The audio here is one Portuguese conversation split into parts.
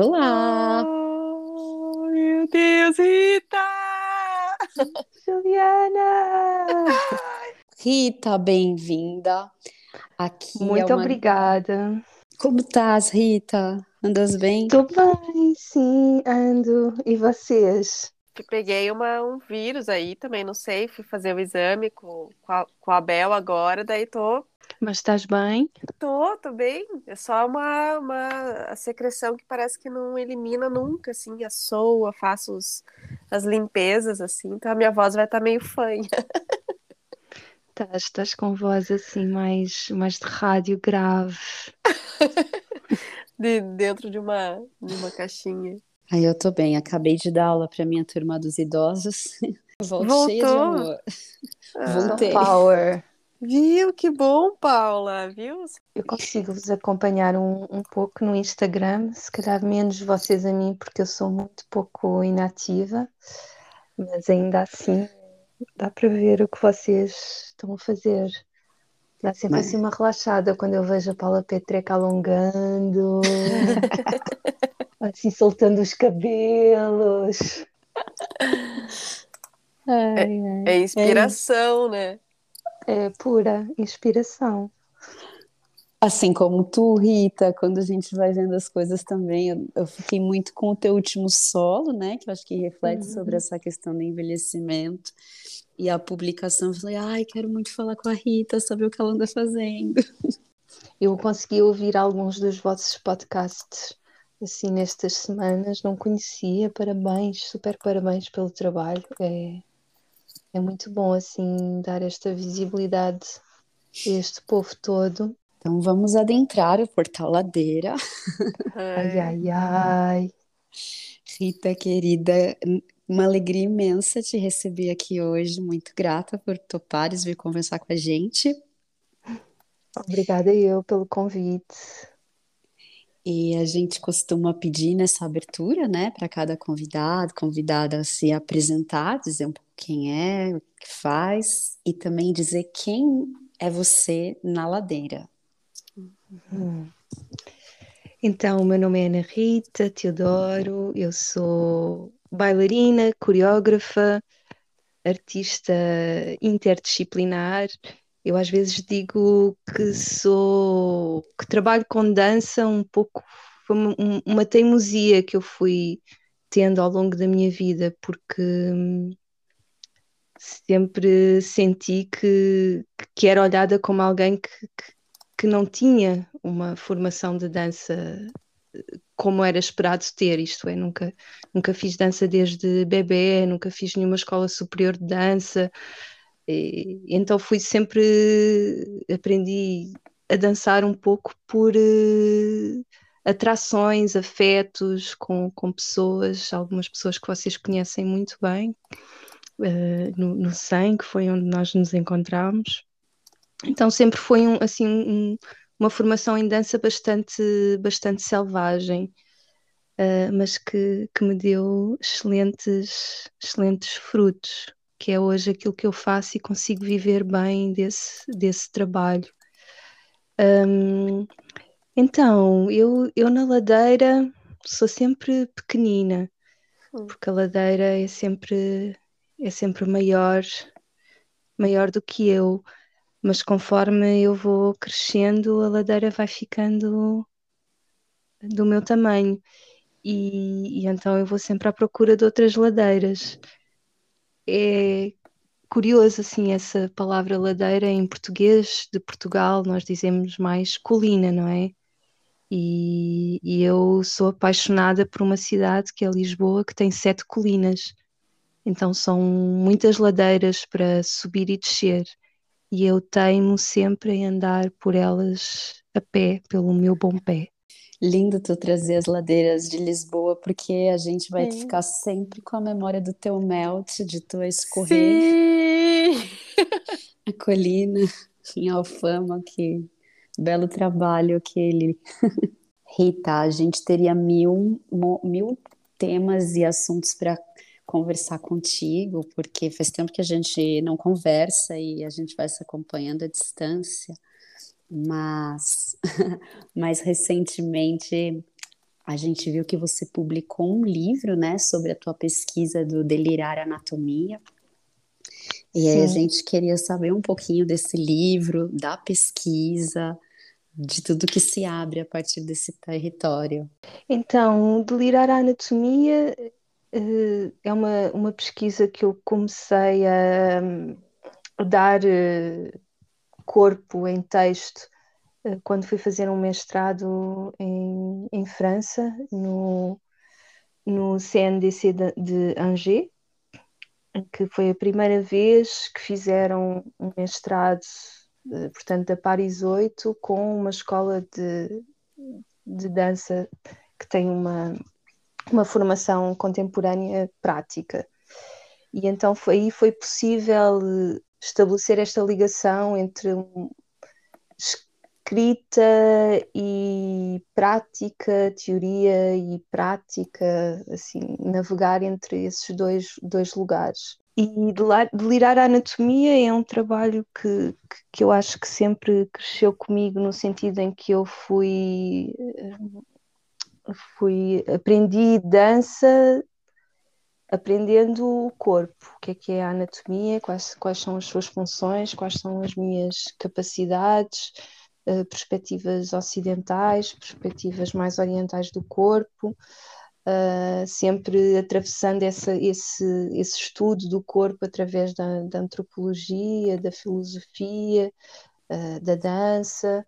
Olá! Oh, meu Deus, Rita! Juliana! Rita, bem-vinda. Aqui é Muito é uma... obrigada. Como estás, Rita? Andas bem? Tô bem, sim, ando. E vocês? Que peguei uma, um vírus aí também, não sei, fui fazer o exame com, com, a, com a Bel agora, daí tô. Mas estás bem? Tô, tô bem. É só uma, uma a secreção que parece que não elimina nunca, assim, a soa, faço os, as limpezas, assim, então a minha voz vai estar tá meio fanha. Estás, estás com voz assim mais, mais de rádio grave. de, dentro de uma, de uma caixinha. Aí eu tô bem, acabei de dar aula para minha turma dos idosos. Volto Voltou. cheia de amor. Ah, Voltei. Power. Viu? Que bom, Paula, viu? Eu consigo vos acompanhar um, um pouco no Instagram, se calhar menos vocês a mim, porque eu sou muito pouco inativa, mas ainda assim dá para ver o que vocês estão a fazer. Dá sempre mas... assim uma relaxada quando eu vejo a Paula Petreca alongando. assim soltando os cabelos. Ai, ai. É, é, inspiração, é, né? É pura inspiração. Assim como tu, Rita, quando a gente vai vendo as coisas também, eu, eu fiquei muito com o teu último solo, né? Que eu acho que reflete uhum. sobre essa questão do envelhecimento. E a publicação, eu falei, ai, quero muito falar com a Rita, saber o que ela anda fazendo. Eu consegui ouvir alguns dos vossos podcasts assim nestas semanas, não conhecia. Parabéns, super parabéns pelo trabalho. É, é muito bom assim dar esta visibilidade a este povo todo. Então vamos adentrar o portal Ladeira. Ai, ai, ai. Rita, querida, uma alegria imensa te receber aqui hoje. Muito grata por topares vir conversar com a gente. Obrigada eu pelo convite. E a gente costuma pedir nessa abertura, né, para cada convidado, convidada se apresentar, dizer um pouco quem é, o que faz, e também dizer quem é você na ladeira. Uhum. Então, meu nome é Ana Rita Teodoro, eu sou bailarina, coreógrafa, artista interdisciplinar eu às vezes digo que sou que trabalho com dança um pouco foi uma, uma teimosia que eu fui tendo ao longo da minha vida, porque hum, sempre senti que, que era olhada como alguém que, que, que não tinha uma formação de dança como era esperado ter, isto é, nunca, nunca fiz dança desde bebê, nunca fiz nenhuma escola superior de dança, e, então fui sempre, aprendi a dançar um pouco por uh, atrações, afetos com, com pessoas, algumas pessoas que vocês conhecem muito bem. uh, no, no 100, que foi onde nós nos encontramos. Então sempre foi um, assim um, uma formação em dança bastante, bastante selvagem, uh, mas que, que me deu excelentes, excelentes frutos, que é hoje aquilo que eu faço e consigo viver bem desse, desse trabalho. Um, então, eu, eu na ladeira sou sempre pequenina, hum. porque a ladeira é sempre, é sempre maior, maior do que eu, mas conforme eu vou crescendo, a ladeira vai ficando do meu tamanho. E, e então eu vou sempre à procura de outras ladeiras. É curioso assim essa palavra ladeira em português de Portugal nós dizemos mais colina, não é? E, e, eu sou apaixonada por uma cidade que é Lisboa, que tem sete colinas. Então são muitas ladeiras para subir e descer. E eu teimo sempre em andar por elas a pé, pelo meu bom pé. Lindo tu trazer as ladeiras de Lisboa, porque a gente vai Sim. ficar sempre com a memória do teu melt, de tu escorrer Sim. a colina em Alfama, que belo trabalho aquele. Rita, a gente teria mil, mil temas e assuntos para conversar contigo, porque faz tempo que a gente não conversa e a gente vai se acompanhando à distância mas mais recentemente a gente viu que você publicou um livro, né, sobre a tua pesquisa do delirar anatomia. E Sim. aí a gente queria saber um pouquinho desse livro, da pesquisa, de tudo que se abre a partir desse território. Então, delirar a anatomia uh, é uma, uma pesquisa que eu comecei a, a dar uh, corpo em texto eh, quando fui fazer um mestrado em, em França, no, no CNDC de, de Angers, que foi a primeira vez que fizeram um mestrado, eh, portanto, da Paris 8, com uma escola de, de dança que tem uma, uma formação contemporânea prática. E então foi, aí foi possível estabelecer esta ligação entre escrita e prática, teoria e prática, assim, navegar entre esses dois, dois lugares. E delirar a anatomia é um trabalho que, que eu acho que sempre cresceu comigo no sentido em que eu fui, eh, fui aprendi dança aprendendo o corpo, o que é que é a anatomia, quais, quais são as suas funções, quais são as minhas capacidades, uh, perspectivas ocidentais, perspectivas mais orientais do corpo, uh, sempre atravessando essa, esse, esse estudo do corpo através da, da antropologia, da filosofia, uh, da dança,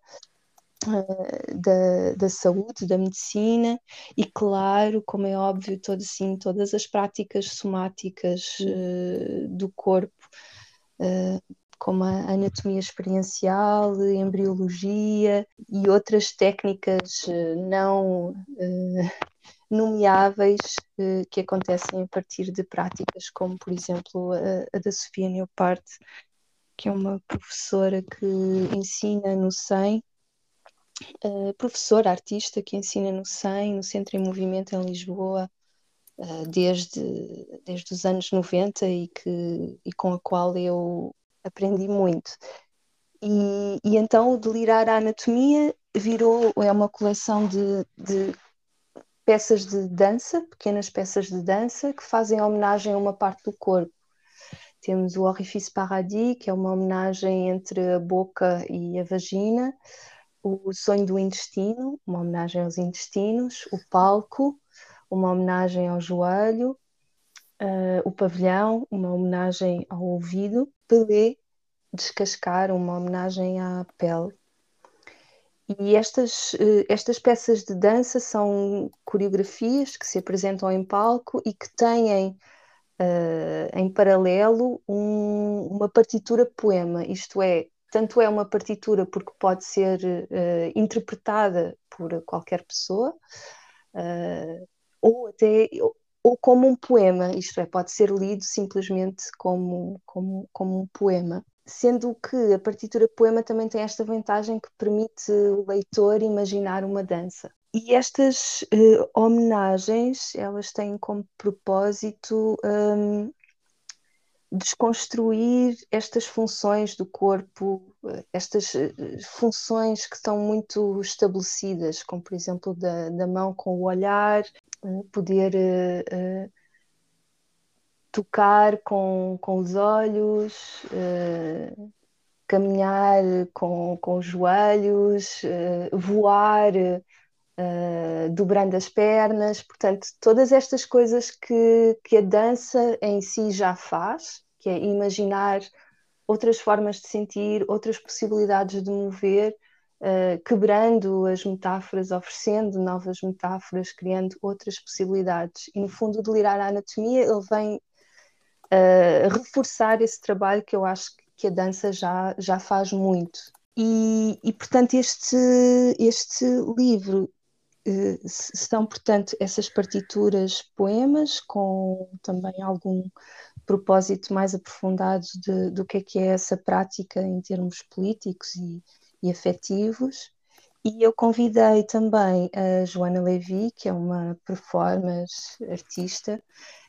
da, da saúde, da medicina e, claro, como é óbvio, todo, assim, todas as práticas somáticas uh, do corpo, uh, como a anatomia experiencial, a embriologia e outras técnicas uh, não nomeáveis que acontecem a partir de práticas como, por exemplo, a, a da Sofia Neoparte, que é uma professora que ensina no SEM uh, professora, artista que ensina no SEM, no Centro em Movimento em Lisboa, uh, desde, desde os anos 90 e, que, e com a qual eu aprendi muito. E, e então o Delirar a Anatomia virou, é uma coleção de, de peças de dança, pequenas peças de dança, que fazem homenagem a uma parte do corpo. Temos o Orifice Paradis, que é uma homenagem entre a boca e a vagina o sonho do intestino, uma homenagem aos intestinos, o palco, uma homenagem ao joelho, uh, o pavilhão, uma homenagem ao ouvido, Pelé, descascar, uma homenagem à pele. E estas, uh, estas peças de dança são coreografias que se apresentam em palco e que têm uh, em paralelo um, uma partitura poema, isto é, tanto é uma partitura porque pode ser uh, interpretada por qualquer pessoa, uh, ou até ou como um poema, isto é, pode ser lido simplesmente como, como, como um poema. Sendo que a partitura poema também tem esta vantagem que permite o leitor imaginar uma dança. E estas uh, homenagens, elas têm como propósito um, desconstruir estas funções do corpo, eh, estas eh, funções que estão muito estabelecidas, como por exemplo da, da mão com o olhar, poder uh, uh, tocar com, com os olhos, uh, caminhar com, com os joelhos, voar uh, dobrando as pernas, portanto, todas estas coisas que, que a dança em si já faz, que é imaginar outras formas de sentir, outras possibilidades de mover, uh, quebrando as metáforas, oferecendo novas metáforas, criando outras possibilidades. E no fundo, o delirar a anatomia, ele vem uh, reforçar esse trabalho que eu acho que a dança já, já faz muito. E, e portanto, este, este livro eh, são, portanto, essas partituras poemas com também algum propósito mais aprofundado de, do que é que é essa prática em termos políticos e, e afetivos. E eu convidei também a Joana Levi, que é uma performance artista,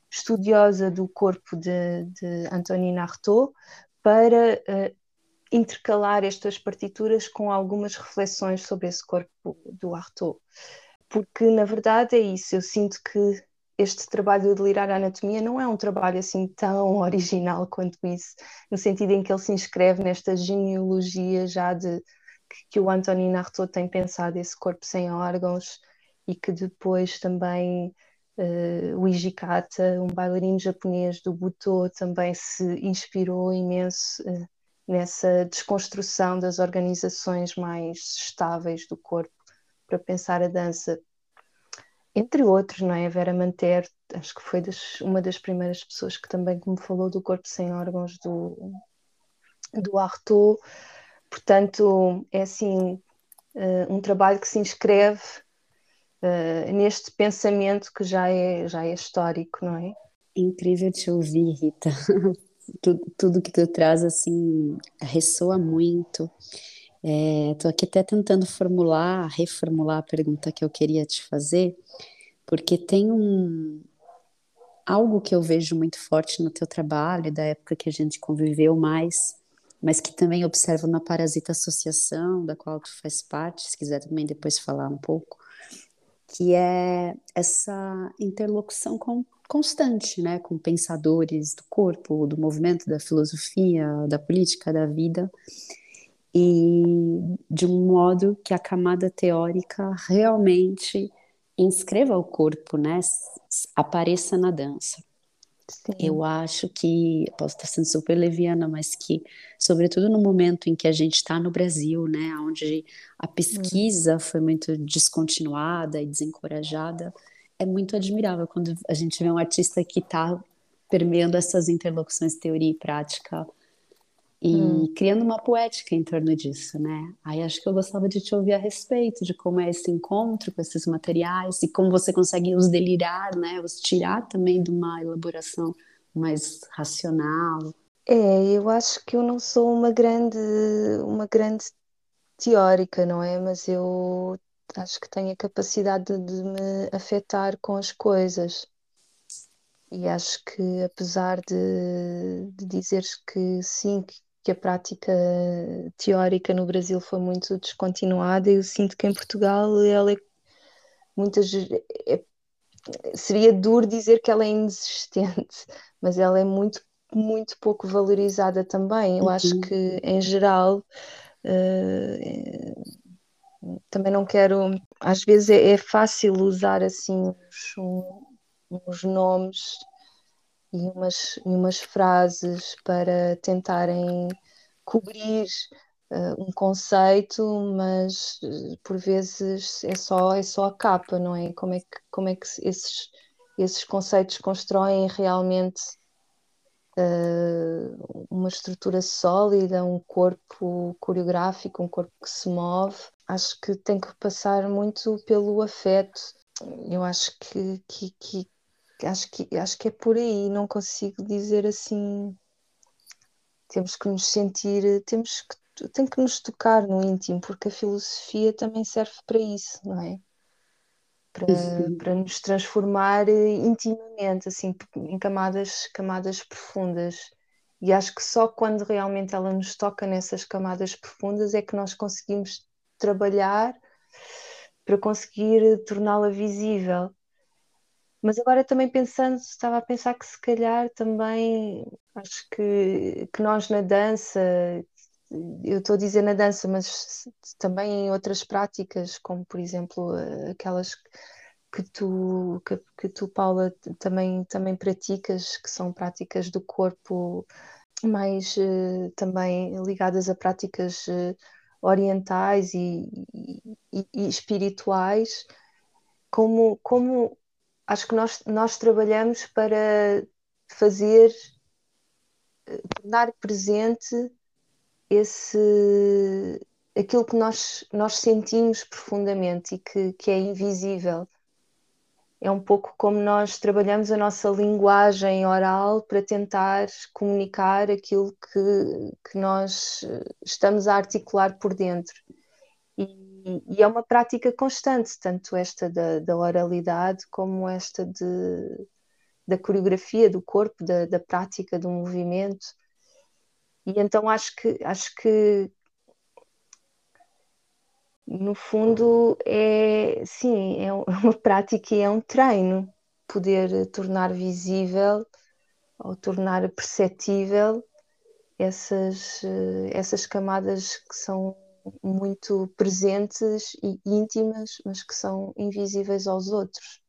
estudiosa do corpo de, de Antonine Artaud, para uh, intercalar estas partituras com algumas reflexões sobre esse corpo do Artaud. Porque na verdade é isso, eu sinto que este trabalho de delirar a anatomia não é um trabalho assim tão original quanto isso, no sentido em que ele se inscreve nesta genealogia já de que, que o Antonin Artaud tem pensado esse corpo sem órgãos e que depois também uh, o Ijikata, um bailarino japonês do Buto, também se inspirou imenso uh, nessa desconstrução das organizações mais estáveis do corpo para pensar a dança, entre outros, não é? A Vera Manter, acho que foi das, uma das primeiras pessoas que também me falou do corpo sem órgãos do, do Artaud. Portanto, é assim uh, um trabalho que se inscreve uh, neste pensamento que já é, já é histórico, não é? Incrível te ouvir, Rita. tudo, tudo que tu traz assim ressoa muito. Estou é, aqui até tentando formular, reformular a pergunta que eu queria te fazer, porque tem um algo que eu vejo muito forte no teu trabalho, da época que a gente conviveu mais, mas que também observo na Parasita Associação, da qual tu faz parte, se quiser também depois falar um pouco, que é essa interlocução com, constante, né, com pensadores do corpo, do movimento, da filosofia, da política, da vida, e de um modo que a camada teórica realmente inscreva o corpo, né? Apareça na dança. Sim. Eu acho que, posso estar sendo super leviana, mas que, sobretudo no momento em que a gente está no Brasil, né, onde a pesquisa hum. foi muito descontinuada e desencorajada, é muito admirável quando a gente vê um artista que está permeando essas interlocuções teoria e prática e hum. criando uma poética em torno disso, né? Aí acho que eu gostava de te ouvir a respeito de como é esse encontro com esses materiais e como você consegue os delirar, né? Os tirar também de uma elaboração mais racional. É, eu acho que eu não sou uma grande, uma grande teórica, não é? Mas eu acho que tenho a capacidade de, me afetar com as coisas. E acho que apesar de, de dizeres que sim, que que a prática teórica no Brasil foi muito descontinuada eu sinto que em Portugal ela é muitas é, seria duro dizer que ela é inexistente, mas ela é muito muito pouco valorizada também. Eu uhum. acho que em geral uh, também não quero às vezes é, é fácil usar assim uns, uns nomes e umas, e umas frases para tentarem cobrir uh, um conceito, mas uh, por vezes é só, é só a capa, não é? Como é que, como é que esses, esses conceitos constroem realmente uh, uma estrutura sólida, um corpo coreográfico, um corpo que se move. Acho que tem que passar muito pelo afeto. Eu acho que, que, que acho que, acho que é por aí, não consigo dizer assim. Temos que nos sentir, temos que, tem que nos tocar no íntimo, porque a filosofia também serve para isso, não é? Para, para nos transformar intimamente, assim, em camadas, camadas profundas. E acho que só quando realmente ela nos toca nessas camadas profundas é que nós conseguimos trabalhar para conseguir torná-la visível. Mas agora também pensando, estava a pensar que se calhar também acho que, que nós na dança, eu estou a dizer na dança, mas também em outras práticas, como por exemplo aquelas que tu, que, que tu Paula, também, também praticas, que são práticas do corpo mais uh, também ligadas a práticas uh, orientais e, e, e, espirituais, como, como acho que nós, nós trabalhamos para fazer, eh, tornar presente esse aquilo que nós, nós sentimos profundamente e que, que é invisível. É um pouco como nós trabalhamos a nossa linguagem oral para tentar comunicar aquilo que, que nós eh, estamos a articular por dentro. E, e, é uma prática constante, tanto esta da, da oralidade como esta de, da coreografia do corpo, da, da, prática do movimento. E então acho que, acho que no fundo é sim, é uma prática e é um treino poder tornar visível ou tornar perceptível essas, eh, essas camadas que são muito presentes e íntimas, mas que são invisíveis aos outros.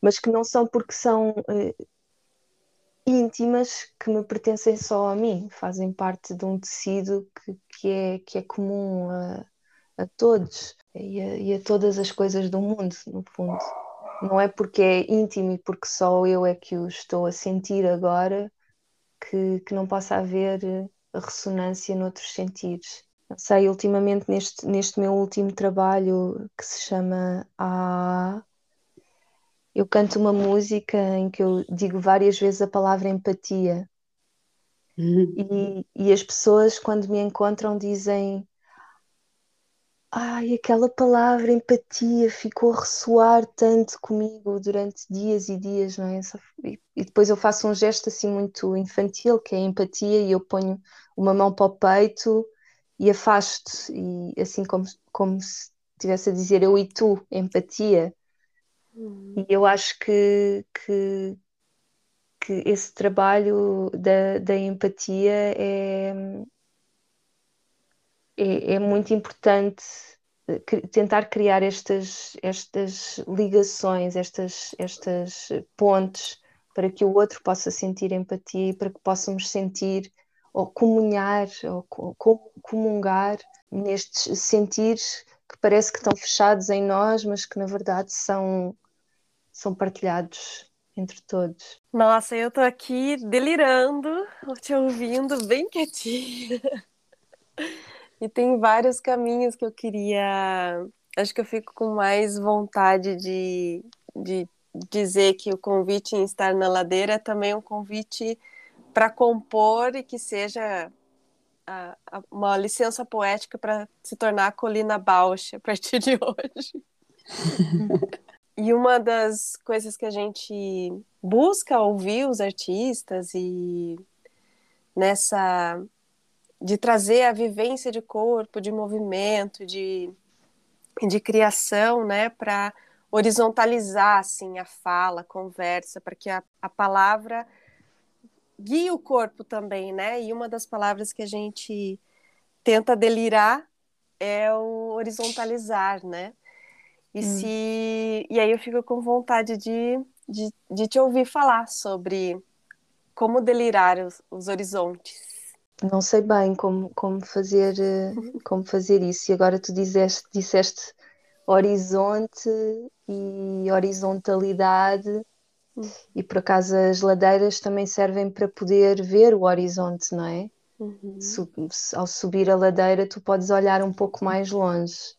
Mas que não são porque são eh, íntimas que me pertencem só a mim, fazem parte de um tecido que, que, é, que é comum a, a todos e a, e a todas as coisas do mundo, no fundo. Não é porque é íntimo e porque só eu é que o estou a sentir agora que, que não possa haver ressonância noutros sentidos sei, ultimamente neste, neste meu último trabalho que se chama A, eu canto uma música em que eu digo várias vezes a palavra empatia. Uhum. E, e as pessoas, quando me encontram, dizem: Ai, aquela palavra empatia ficou a ressoar tanto comigo durante dias e dias, não é? E, depois eu faço um gesto assim muito infantil, que é empatia, e eu ponho uma mão para o peito e afasto, e assim como, como se estivesse a dizer eu e tu, empatia. Uhum. E eu acho que, que, que esse trabalho da, da empatia é, é, é muito importante eh, tentar criar estas, estas ligações, estas, estas pontes para que o outro possa sentir empatia e para que possamos sentir ou comunhar, ou comungar nestes sentires que parece que estão fechados em nós, mas que na verdade são, são partilhados entre todos. Nossa, eu tô aqui delirando, te ouvindo bem quietinha. e tem vários caminhos que eu queria. Acho que eu fico com mais vontade de, de dizer que o convite em estar na ladeira é também um convite para compor e que seja a, a, uma licença poética para se tornar a Colina Bausch a partir de hoje. E uma das coisas que a gente busca ouvir os artistas e nessa de trazer a vivência de corpo, de movimento, de, de criação, né, para horizontalizar assim a fala, a conversa, para que a, a palavra guia o corpo também, né? E uma das palavras que a gente tenta delirar é o horizontalizar, né? E, hum. se... e aí eu fico com vontade de, de, de te ouvir falar sobre como delirar os, os horizontes. Não sei bem como, como, fazer, eh, como fazer isso. E agora tu disseste, disseste horizonte e horizontalidade e por acaso as ladeiras também servem para poder ver o horizonte, não é? Uhum. ao subir a ladeira, tu podes olhar um pouco mais longe.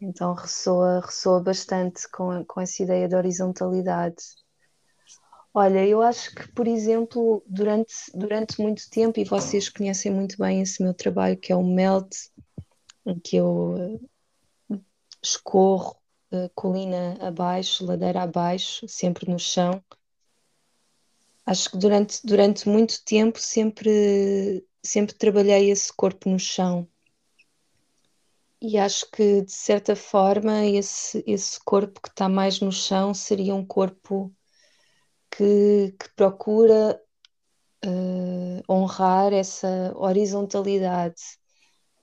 Então ressoa, ressoa bastante com, com essa ideia de horizontalidade. Olha, eu acho que, por exemplo, durante, durante muito tempo, e vocês conhecem muito bem esse meu trabalho, que é o MELT, em que eu uh, escorro uh, colina abaixo, ladeira abaixo, sempre no chão. Acho que durante, durante muito tempo sempre, sempre trabalhei esse corpo no chão. E acho que, de certa forma, esse, esse corpo que está mais no chão seria um corpo que, que procura uh, honrar essa horizontalidade,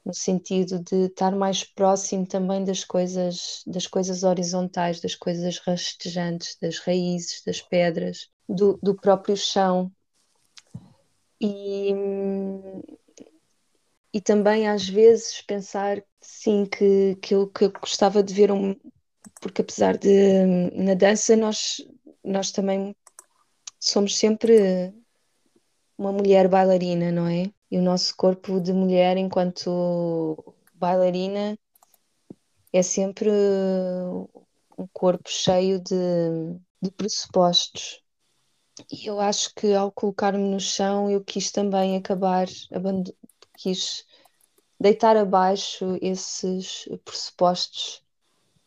no sentido de estar mais próximo também das coisas, das coisas horizontais, das coisas rastejantes, das raízes, das pedras, do, do próprio chão. E, e também às vezes pensar sim que, que, eu, que eu gostava de ver um porque apesar de na dança nós, nós também somos sempre uma mulher bailarina, não é? E o nosso corpo de mulher enquanto bailarina é sempre um corpo cheio de, de pressupostos. E eu acho que ao colocar-me no chão eu quis também acabar, quis deitar abaixo esses pressupostos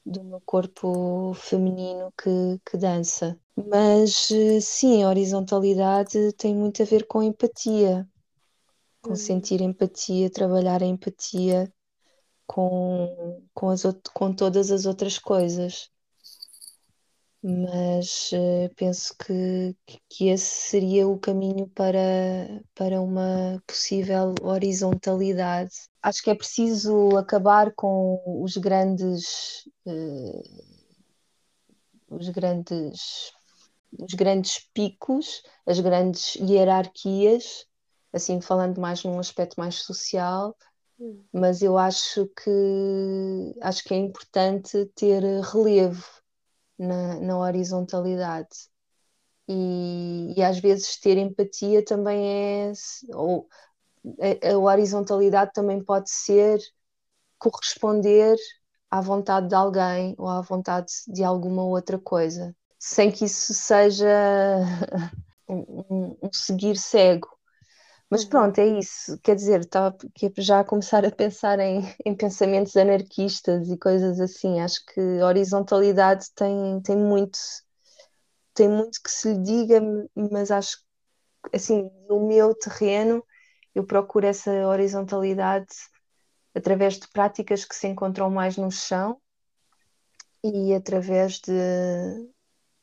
do meu corpo feminino que, que dança. Mas eh, sim, a horizontalidade tem muito a ver com empatia, com uhum. sentir empatia, trabalhar a empatia com, com, as, com todas as outras coisas. Mas uh, penso que, que esse seria o caminho para, para uma possível horizontalidade. Acho que é preciso acabar com os grandes. Uh, os grandes os grandes picos, as grandes hierarquias, assim falando mais num aspecto mais social, hum. mas eu acho que acho que é importante ter relevo na, na horizontalidade. E, e, às vezes ter empatia também é ou a, a horizontalidade também pode ser corresponder à vontade de alguém ou à vontade de alguma outra coisa sem que isso seja um, um seguir cego. Mas uhum. pronto, é isso. Quer dizer, estava já a começar a pensar em, em, pensamentos anarquistas e coisas assim. Acho que a horizontalidade tem, tem muito tem muito que se lhe diga, mas acho que assim, no meu terreno eu procuro essa horizontalidade através de práticas que se encontram mais no chão e através de,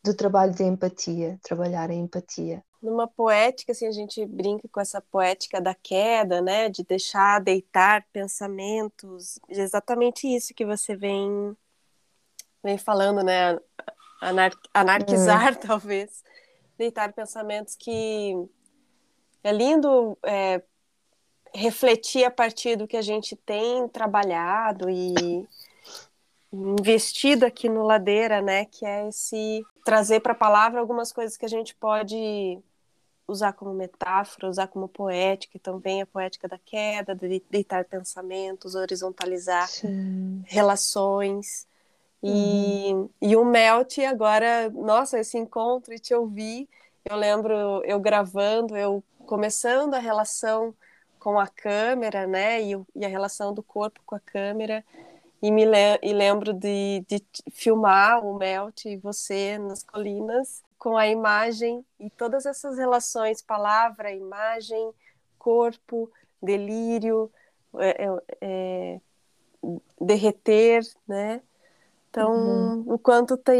do trabalho de empatia, trabalhar a empatia. Numa poética, assim, a gente brinca com essa poética da queda, né, de deixar deitar pensamentos, exatamente isso que você vem vem falando, né, Anar anarquizar hum. talvez, deitar pensamentos que é lindo é, refletir a partir do que a gente tem trabalhado e investido aqui no Ladeira, né, que é esse trazer para a palavra algumas coisas que a gente pode usar como metáfora, usar como poética, então vem a poética da queda, de deitar pensamentos, horizontalizar Sim. relações. E, uhum. e o Melt agora, nossa, esse encontro e te ouvir, eu lembro eu gravando, eu começando a relação com a câmera, né, e, e a relação do corpo com a câmera, e me le e lembro de, de filmar o Melt e você nas colinas com a imagem e todas essas relações palavra, imagem, corpo, delírio, é, é, é derreter, né? Então, uhum. o quanto tem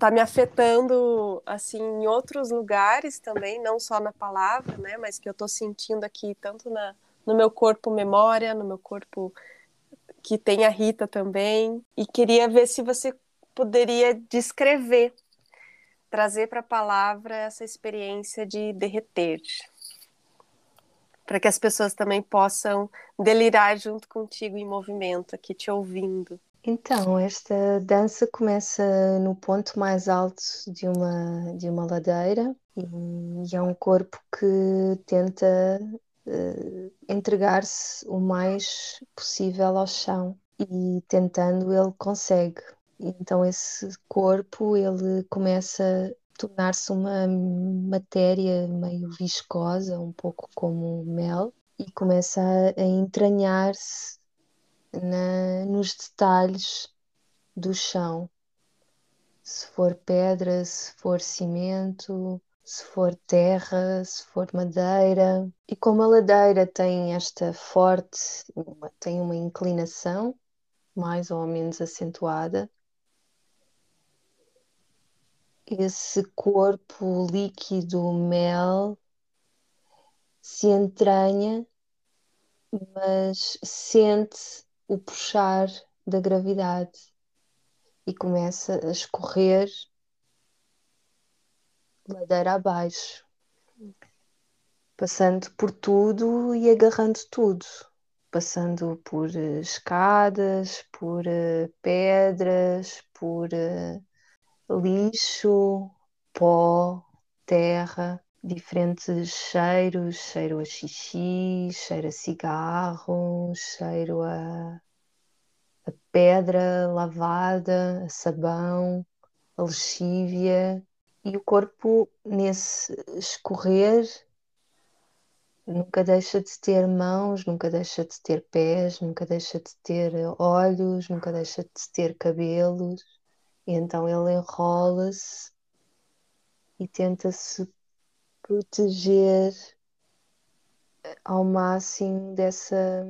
tá me afetando assim em outros lugares também, não só na palavra, né, mas que eu estou sentindo aqui tanto na no meu corpo memória, no meu corpo que tem a Rita também, e queria ver se você poderia descrever, trazer para a palavra essa experiência de derreter, para que as pessoas também possam delirar junto contigo em movimento, aqui te ouvindo. Então, esta dança começa no ponto mais alto de uma, de uma ladeira e é um corpo que tenta uh, entregar-se o mais possível ao chão. e tentando ele consegue. Então esse corpo ele começa a tornar-se uma matéria meio viscosa, um pouco como mel, e começa a, entranhar-se nos detalhes do chão. Se for pedra, se for cimento, se for terra, se for madeira. E como a ladeira tem esta forte, tem uma inclinação mais ou menos acentuada, esse corpo líquido mel se entranha, mas sente o puxar da gravidade e começa a escorrer ladeira abaixo, passando por tudo e agarrando tudo, passando por eh, escadas, por uh, pedras, por uh, lixo, pó, terra, diferentes cheiros, cheiro a xixi, cheiro a cigarro, cheiro a, a pedra lavada, a sabão, a lexívia, e o corpo nesse escorrer nunca deixa de ter mãos, nunca deixa de ter pés, nunca deixa de ter olhos, nunca deixa de ter cabelos. E então ele enrola-se e tenta se proteger ao máximo dessa,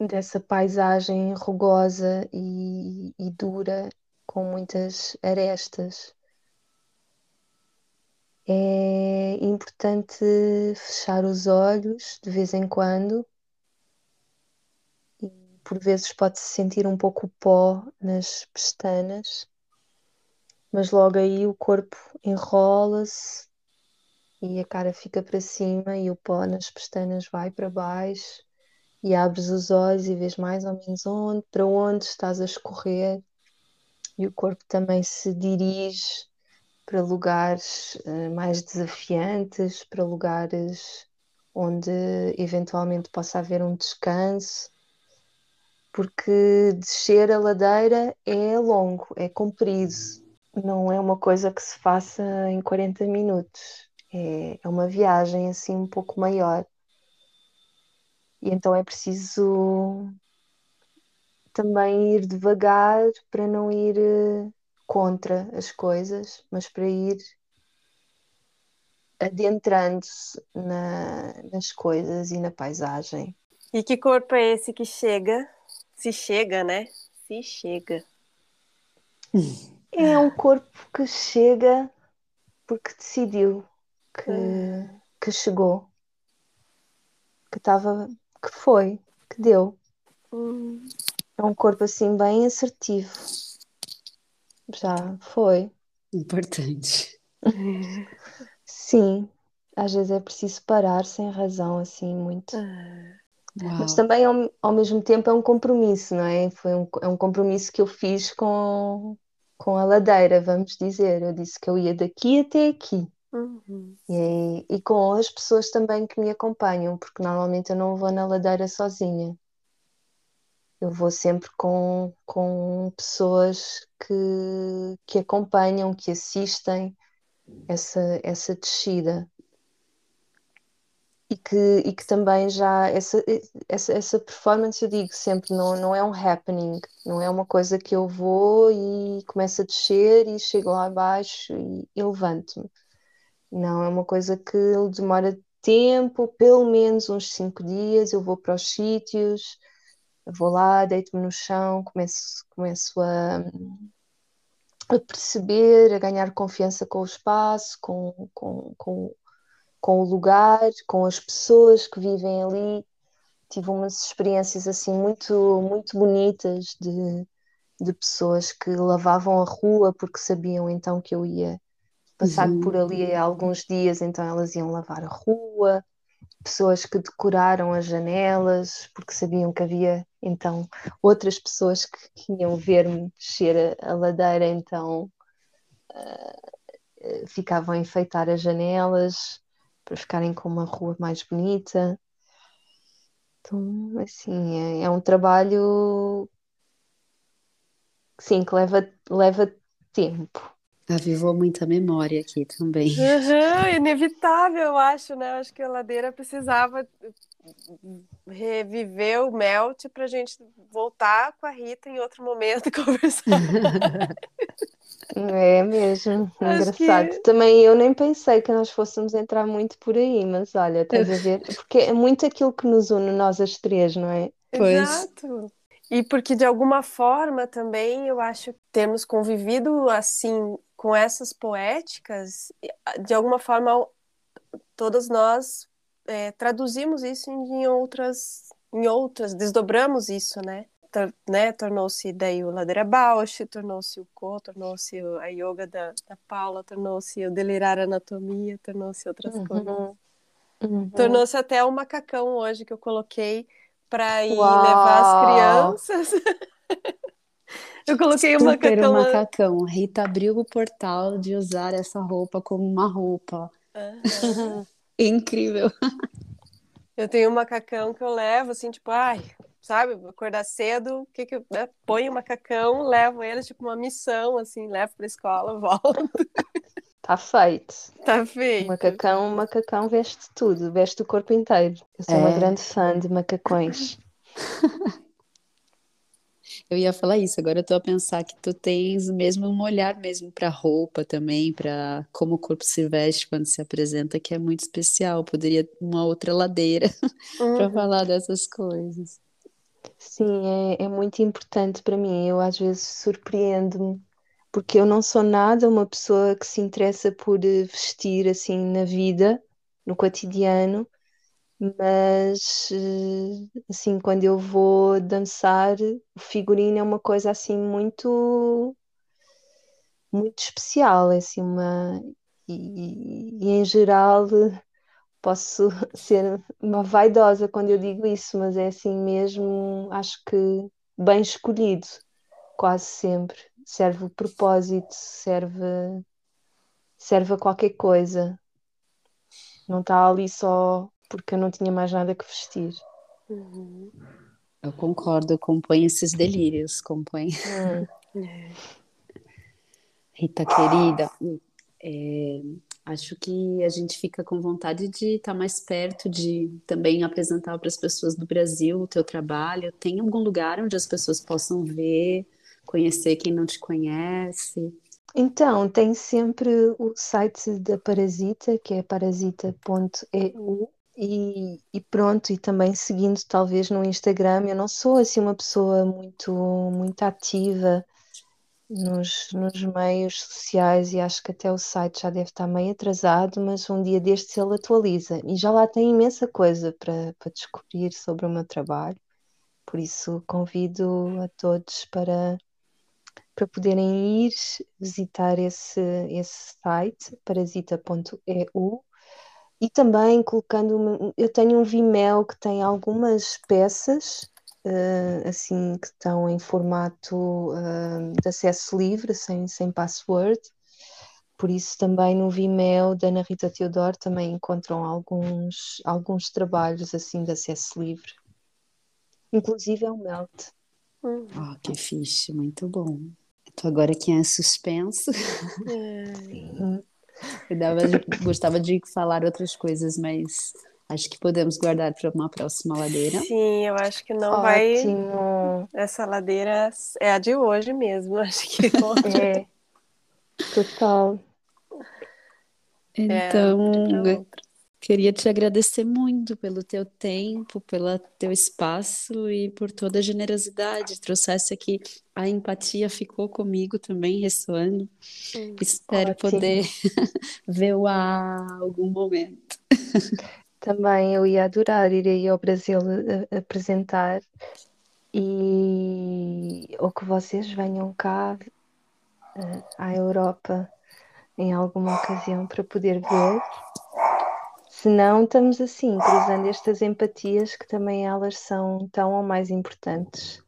dessa paisagem rugosa e, e dura com muitas arestas. É importante fechar os olhos de vez em quando e por vezes pode-se sentir um pouco pó nas pestanas, mas logo aí o corpo enrola-se e a cara fica para cima e o pó nas pestanas vai para baixo e abres os olhos e vês mais ou menos onde, para onde estás a escorrer e o corpo também se dirige para lugares uh, mais desafiantes, para lugares onde eventualmente possa haver um descanso, porque descer a ladeira é longo, é comprido, não é uma coisa que se faça em 40 minutos, é, é uma viagem assim um pouco maior. E então é preciso também ir devagar para não ir uh, contra as coisas, mas para ir adentrando-se na, nas coisas e na paisagem. E que corpo é esse que chega? Se chega, né? Se chega. É um corpo que chega porque decidiu que, ah. que chegou, que estava, que foi, que deu. Hum. É um corpo assim bem assertivo já foi. Importante. Sim, às vezes é preciso parar sem razão, assim, muito. Ah, Mas também ao, ao mesmo tempo é um compromisso, não é? Foi um, é um compromisso que eu fiz com, com a ladeira, vamos dizer. Eu disse que eu ia daqui até aqui. Uhum. E, e com as pessoas também que me acompanham, porque normalmente eu não vou na ladeira sozinha eu vou sempre com, com pessoas que, que acompanham, que assistem essa, essa descida. E que, e que também já essa, essa, essa performance eu digo sempre não, não é um happening, não é uma coisa que eu vou e começo a descer e chego lá abaixo e, e levanto-me. Não, é uma coisa que demora tempo, pelo menos uns cinco dias, eu vou para os sítios, vou lá, deito-me no chão, começo, começo a, a, perceber, a ganhar confiança com o espaço, com, com, com, com o lugar, com as pessoas que vivem ali. Tive umas experiências assim muito, muito bonitas de, de pessoas que lavavam a rua porque sabiam então que eu ia passar uhum. por ali alguns dias, então elas iam lavar a rua pessoas que decoraram as janelas porque sabiam que havia então outras pessoas que, iam ver-me descer a, a, ladeira, então uh, ficavam a enfeitar as janelas para ficarem com uma rua mais bonita. Então, assim, é, é um trabalho sim, que leva, leva tempo. Avivou muita memória aqui também. Uhum, inevitável, eu acho, né? Acho que a ladeira precisava reviver o melt para a gente voltar com a Rita em outro momento e conversar. É mesmo, Acho engraçado. que- Também eu nem pensei que nós fôssemos entrar muito por aí, mas olha, estás a ver? Porque é muito aquilo que nos une, nós as três, não é? Pois. Exato. E porque de alguma forma também eu acho que termos convivido assim com essas poéticas, de alguma forma todas nós é, traduzimos isso em, em outras, em outras, desdobramos isso, né? Né? Tornou-se daí o Ladeira Bausch, tornou-se o Co, tornou-se a yoga da, da Paula, tornou-se o delirar anatomia, tornou-se outras coisas. Uhum. Tornou-se até o macacão hoje que eu coloquei para ir Uau! levar as crianças. eu coloquei o macacão. o macacão. Rita abriu o portal de usar essa roupa como uma roupa. Aham. Incrível. Eu tenho um macacão que eu levo, assim, tipo, ai, sabe, acordar cedo, o que que eu né? ponho o macacão, levo ele, tipo, uma missão, assim, levo pra escola, volto. Está feito. Tá O feito. macacão, o macacão veste tudo, veste o corpo inteiro. Eu sou uma É. grande fã de macacões. Eu ia falar isso, agora eu tô a pensar que tu tens mesmo um olhar mesmo para roupa também, para como o corpo se veste quando se apresenta, que é muito especial. Poderia uma outra ladeira para Uhum. falar dessas coisas. Sim, é, é muito importante para mim. Eu às vezes surpreendo-me, porque eu não sou nada uma pessoa que se interessa por eh, vestir assim na vida, no cotidiano, mas eh, assim, quando eu vou dançar, o figurino é uma coisa assim muito, muito especial, é assim uma e, e em geral posso ser uma vaidosa quando eu digo isso, mas é assim mesmo, acho que bem escolhido, quase sempre. Serve o propósito, serve, serve a qualquer coisa. Não está ali só porque eu não tinha mais nada que vestir. Uhum. Eu concordo, compõe esses delírios, compõe. Hum, Rita querida, é, acho que a gente fica com vontade de estar mais perto, de também apresentar para as pessoas do Brasil o teu trabalho. Tem algum lugar onde as pessoas possam ver, conhecer quem não te conhece? Então, tem sempre o site da Parasita, que é parasita.eu, e, e pronto, e também seguindo talvez no Instagram. Eu não sou assim uma pessoa muito, muito ativa nos, nos meios sociais e acho que até o site já deve estar meio atrasado, mas um dia destes ele atualiza e já lá tem imensa coisa para, para descobrir sobre o meu trabalho. Por isso convido a todos para para poderem ir visitar esse, esse site, parasita.eu, e também colocando. Eu tenho um Vimeo que tem algumas peças, eh, assim, que estão em formato eh, de acesso livre, sem, sem password. Por isso, também no Vimeo da Ana Rita Teodoro também encontram alguns, alguns trabalhos assim de acesso livre. Inclusive é o Melt. Ah, que fixe, muito bom. Então agora quem é suspenso, É. eu dava- gostava de falar outras coisas, mas acho que podemos guardar para uma próxima ladeira. Sim, eu acho que não vai. Ótimo! Essa ladeira é a de hoje mesmo. Acho que É, total. Então, pra eu queria te agradecer muito pelo teu tempo, pelo teu espaço e por toda a generosidade. Trouxesse aqui a empatia, ficou comigo também ressoando. Hum, Espero ótimo. poder vê-lo a algum momento. Também eu ia adorar ir aí ao Brasil a- a- apresentar e ou que vocês venham cá eh, à Europa em alguma ocasião para poder ver. Se não, estamos assim, cruzando estas empatias que também elas são tão ou mais importantes.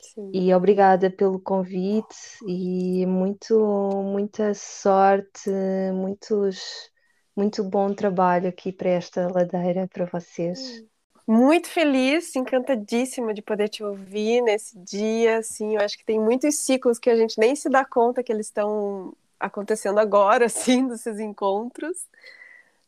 Sim. E obrigada pelo convite e muito, muita sorte, muitos, muito bom trabalho aqui para esta ladeira para vocês. Muito feliz, encantadíssima de poder te ouvir nesse dia. Assim, eu acho que tem muitos ciclos que a gente nem se dá conta que eles estão acontecendo agora, assim, desses encontros.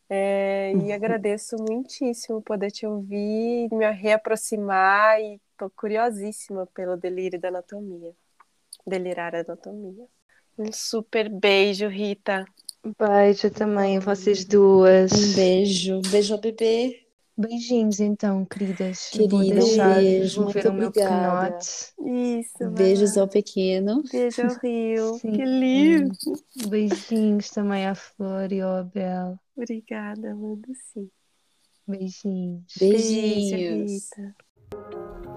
É, e agradeço muitíssimo poder te ouvir, me reaproximar e estou curiosíssima pelo delírio da anatomia. Delirar a anatomia. Um super beijo, Rita. Beijo também a vocês duas. Um beijo. Beijo ao bebê. Beijinhos então, queridas. Querida, um beijo. Vou muito o meu obrigada. Isso. Beijos ao pequeno. Beijo ao Rio. Sim. Que lindo. Beijinhos também à Flor e ao Abel. Obrigada, mando sim. Beijinhos. Beijinhos. Beijo,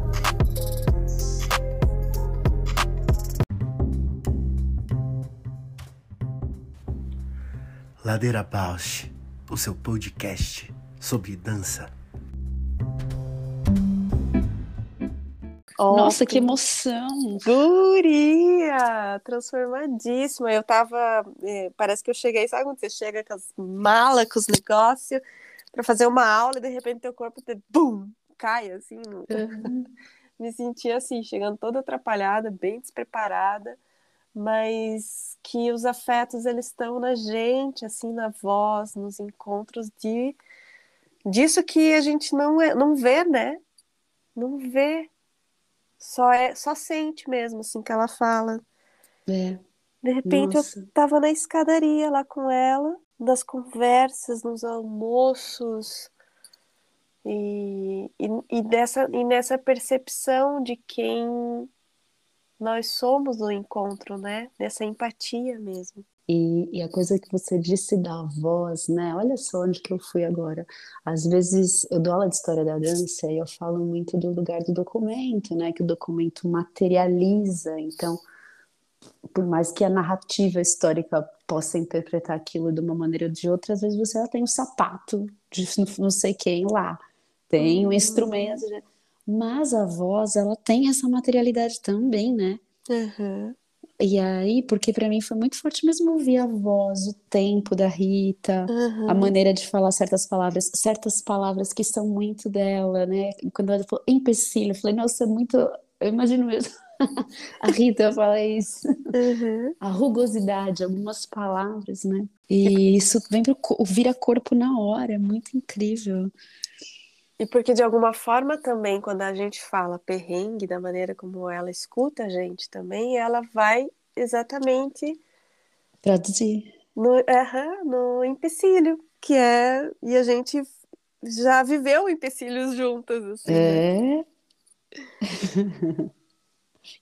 Ladeira Bausch, o seu podcast sobre dança. Nossa, que emoção! Guria! Transformadíssima. Eu tava. eh, parece que eu cheguei, sabe quando você chega com as malas, com os negócios, pra fazer uma aula e de repente teu corpo te, bum, cai assim. no- Me senti assim, chegando toda atrapalhada, bem despreparada, mas que os afetos eles estão na gente, assim, na voz, nos encontros de disso que a gente não é, não vê, né? Não vê. Só é, só sente mesmo, assim, que ela fala. É. De repente eu Nossa. tava na escadaria lá com ela, nas conversas, nos almoços, e, e, e, dessa, e nessa percepção de quem nós somos no encontro, né? Nessa empatia mesmo. E, e a coisa que você disse da voz, né? Olha só onde que eu fui agora. Às vezes eu dou aula de história da dança e eu falo muito do lugar do documento, né? Que o documento materializa. Então, por mais que a narrativa histórica possa interpretar aquilo de uma maneira ou de outra, às vezes você já tem o sapato de não sei quem lá, tem o instrumento, né? Mas a voz, ela tem essa materialidade também, né? Uhum. E aí, porque para mim foi muito forte mesmo ouvir a voz, o tempo da Rita, Uhum. a maneira de falar certas palavras, certas palavras que são muito dela, né? Quando ela falou empecilho, eu falei, nossa, é muito. Eu imagino mesmo. A Rita fala isso. Uhum. A rugosidade, algumas palavras, né? E isso vem pro, vira corpo na hora, é muito incrível. E porque de alguma forma também, quando a gente fala perrengue, da maneira como ela escuta a gente também, ela vai exatamente Traduzir. no, aham, no empecilho, que é. E a gente já viveu empecilhos juntas, assim. né? É.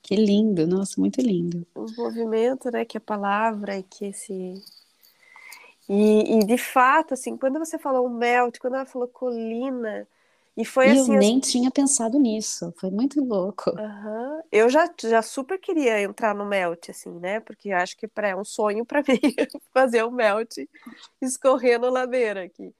Que lindo, nossa, muito lindo. O movimento, né? Que a palavra e que esse. E, e de fato, assim, quando você falou o melt, quando ela falou colina, e foi E assim. eu as- nem tinha pensado nisso, foi muito louco. Aham. Eu já, já super queria entrar no melt, assim, né? Porque acho que é um sonho pra mim fazer o melt escorrendo ladeira aqui.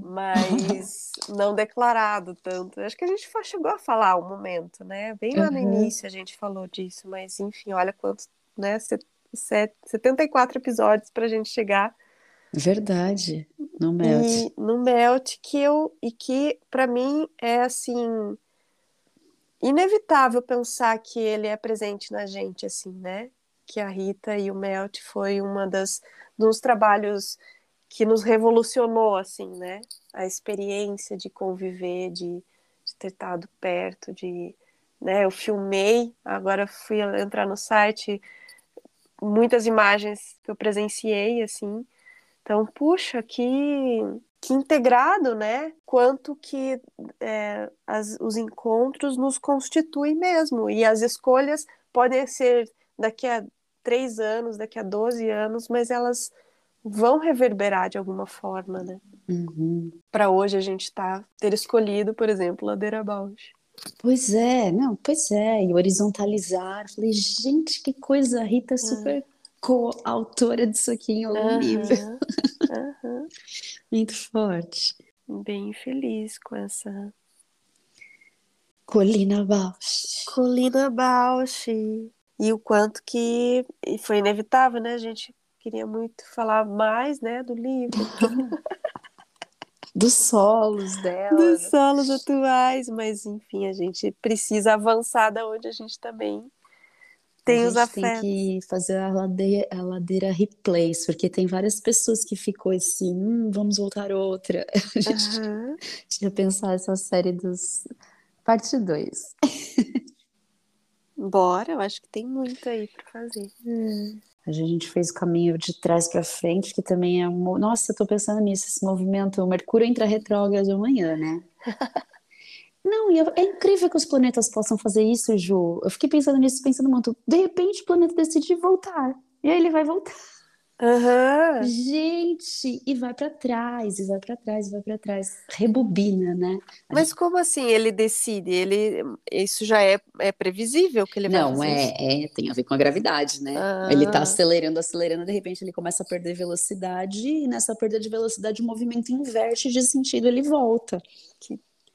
Mas não declarado tanto. Acho que a gente chegou a falar um momento, né? Bem lá no Uhum. início a gente falou disso, mas enfim, olha quantos, né? Set- set- 74 episódios pra gente chegar Verdade, no melt. e no melt que eu e que para mim é assim inevitável pensar que ele é presente na gente assim, né? Que a Rita e o melt foi uma das dos trabalhos que nos revolucionou assim, né? A experiência de conviver, de, de ter estado perto, de, né? Eu filmei, agora fui entrar no site, muitas imagens que eu presenciei assim. Então, puxa, que, que integrado, né? Quanto que é, as, os encontros nos constituem mesmo. E as escolhas podem ser daqui a três anos, daqui a 12 anos, mas elas vão reverberar de alguma forma, né? Uhum. Para hoje a gente tá, ter escolhido, por exemplo, Ladeira Bausch. Pois é, não, pois é, e horizontalizar. Falei, gente, que coisa, a Rita é super coautora disso aqui em algum nível. aham. Muito forte. Bem feliz com essa Colina Bausch. Colina Bausch. E o quanto que e foi inevitável, né? A gente queria muito falar mais, né, do livro, Dos solos dela. dos solos atuais, mas enfim, a gente precisa avançar da onde a gente também tem a os gente tem afetos. que fazer a ladeira, a ladeira replays, porque tem várias pessoas que ficou assim, hum, vamos voltar outra. A gente Aham. tinha pensar essa série dos parte 2. Bora, eu acho que tem muito aí para fazer. A gente fez o caminho de trás para frente, que também é um. Nossa, eu tô pensando nisso, esse movimento. O Mercúrio entra retrógrado amanhã, né? Não, e é é incrível que os planetas possam fazer isso, Ju. Eu fiquei pensando nisso, pensando muito. De repente o planeta decide voltar. E aí ele vai voltar. Aham. Gente, e vai para trás, e vai para trás, e vai para trás. Rebobina, né? A Mas como assim ele decide? Ele, isso já é, é previsível que ele vai Não, fazer isso? é, é, tem a ver com a gravidade, né? Ele tá Ah. acelerando, acelerando, de repente ele começa a perder velocidade, e nessa perda de velocidade o movimento inverte de sentido, ele volta.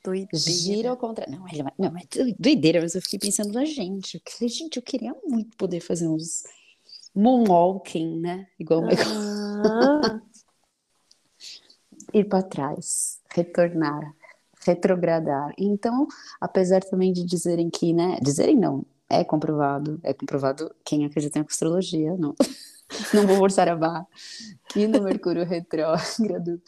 Doideira. Gira ao contrário. Não, ele vai, não, é doideira, mas eu fiquei pensando na gente. Eu falei, gente, eu queria muito poder fazer uns moonwalking, né? Igual o Michael. Ah, ir para trás, retornar, retrogradar. Então, apesar também de dizerem que, né, dizerem não, é comprovado, é comprovado quem acredita em astrologia, não, não vou forçar a barra, que no Mercúrio retrógrado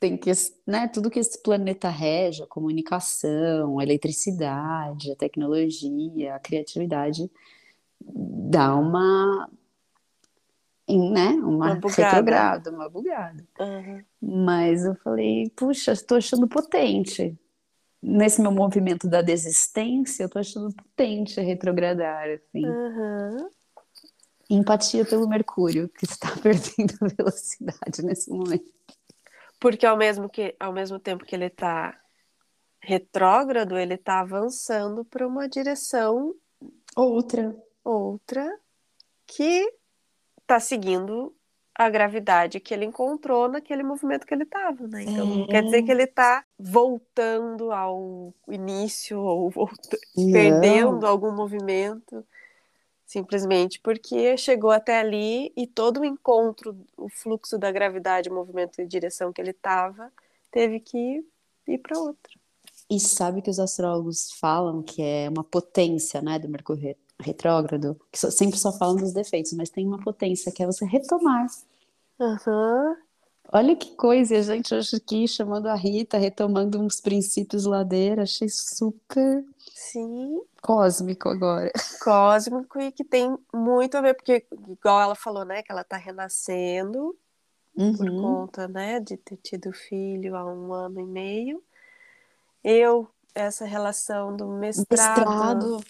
tem que, né, tudo que esse planeta rege, a comunicação, a eletricidade, a tecnologia, a criatividade, dá uma, né, uma, Uma bugada. retrograda, uma bugada. aham. Mas eu falei, puxa, estou achando potente. Nesse meu movimento da desistência, eu estou achando potente retrogradar, assim. Aham. Empatia pelo Mercúrio, que está perdendo velocidade nesse momento. Porque ao mesmo, que, ao mesmo tempo que ele está retrógrado, ele está avançando para uma direção Outra. outra que está seguindo a gravidade que ele encontrou naquele movimento que ele estava, né? Então não quer dizer que ele está voltando ao início ou volta- perdendo algum movimento, simplesmente porque chegou até ali e todo o encontro, o fluxo da gravidade, o movimento e direção que ele estava, teve que ir para outra. E sabe que os astrólogos falam que é uma potência, né, do Mercúrio re- retrógrado, que sempre só falam dos defeitos, mas tem uma potência que é você retomar. Aham. Olha que coisa, e a gente hoje aqui chamando a Rita, retomando uns princípios ladeira, achei super Sim, cósmico agora. cósmico e que tem muito a ver, porque, igual ela falou, né, que ela está renascendo por Uhum. conta, né, de ter tido filho há um ano e meio. Eu, essa relação do mestrado, Mestrado.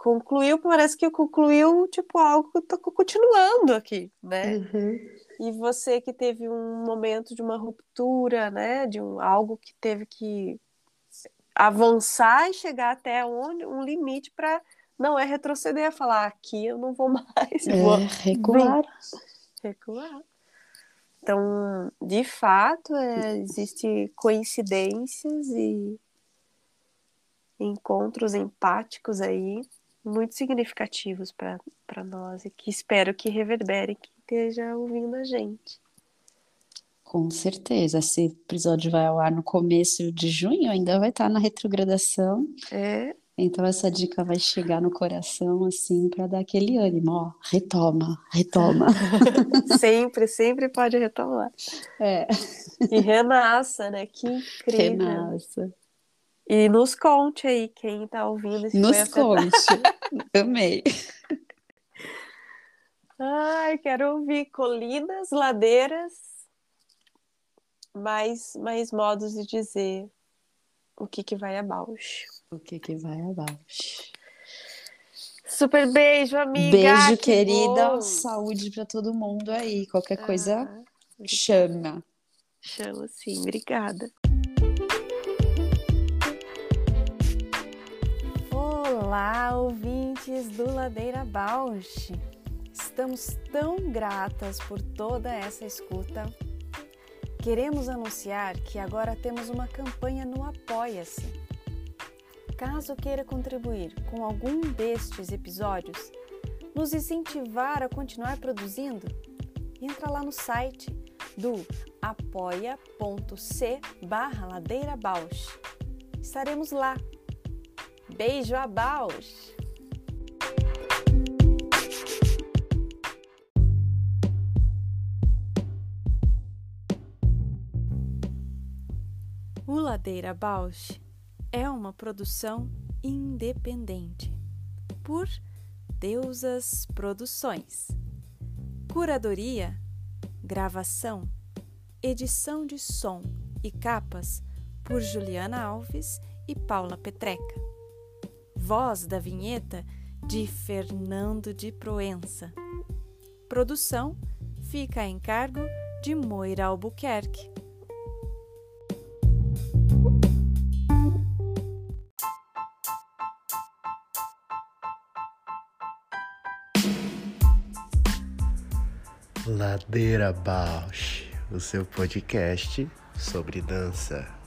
Concluiu, parece que concluiu, tipo, algo que eu tô continuando aqui, né? Uhum. E você que teve um momento de uma ruptura, né, de um, algo que teve que avançar e chegar até onde, um limite para não é retroceder, é falar aqui eu não vou mais, vou É, recuar. recuar. Então, de fato, é, existe coincidências e encontros empáticos aí muito significativos para nós e que espero que reverberem quem esteja ouvindo a gente. Com certeza. Esse episódio vai ao ar no começo de junho, ainda vai estar na retrogradação. É, Então essa dica vai chegar no coração assim para dar aquele ânimo, ó, retoma, retoma. sempre, sempre pode retomar. É, E renasça, né? Que incrível. renasça. E nos conte aí quem tá ouvindo se foi Nos conte. Amei. Ai, quero ouvir colinas, ladeiras, mais, mais modos de dizer o que que vai abaixo. O que que vai abaixo? Super beijo, amiga. Beijo, que querida. bom. Saúde para todo mundo aí. Qualquer coisa, Ah, chama. chama sim, obrigada. Olá, ouvintes do Ladeira Bausch! Estamos tão gratas por toda essa escuta. Queremos anunciar que agora temos uma campanha no Apoia-se. Caso queira contribuir com algum destes episódios, nos incentivar a continuar produzindo, entra lá no site do apoia.c barra. Estaremos lá. Beijo a Bausch! O Ladeira Bausch é uma produção independente por Deusas Produções. Curadoria, gravação, edição de som e capas por Juliana Alves e Paula Petreca. Voz da vinheta de Fernando de Proença. Produção fica em cargo de Moira Albuquerque. Ladeira Bausch, o seu podcast sobre dança.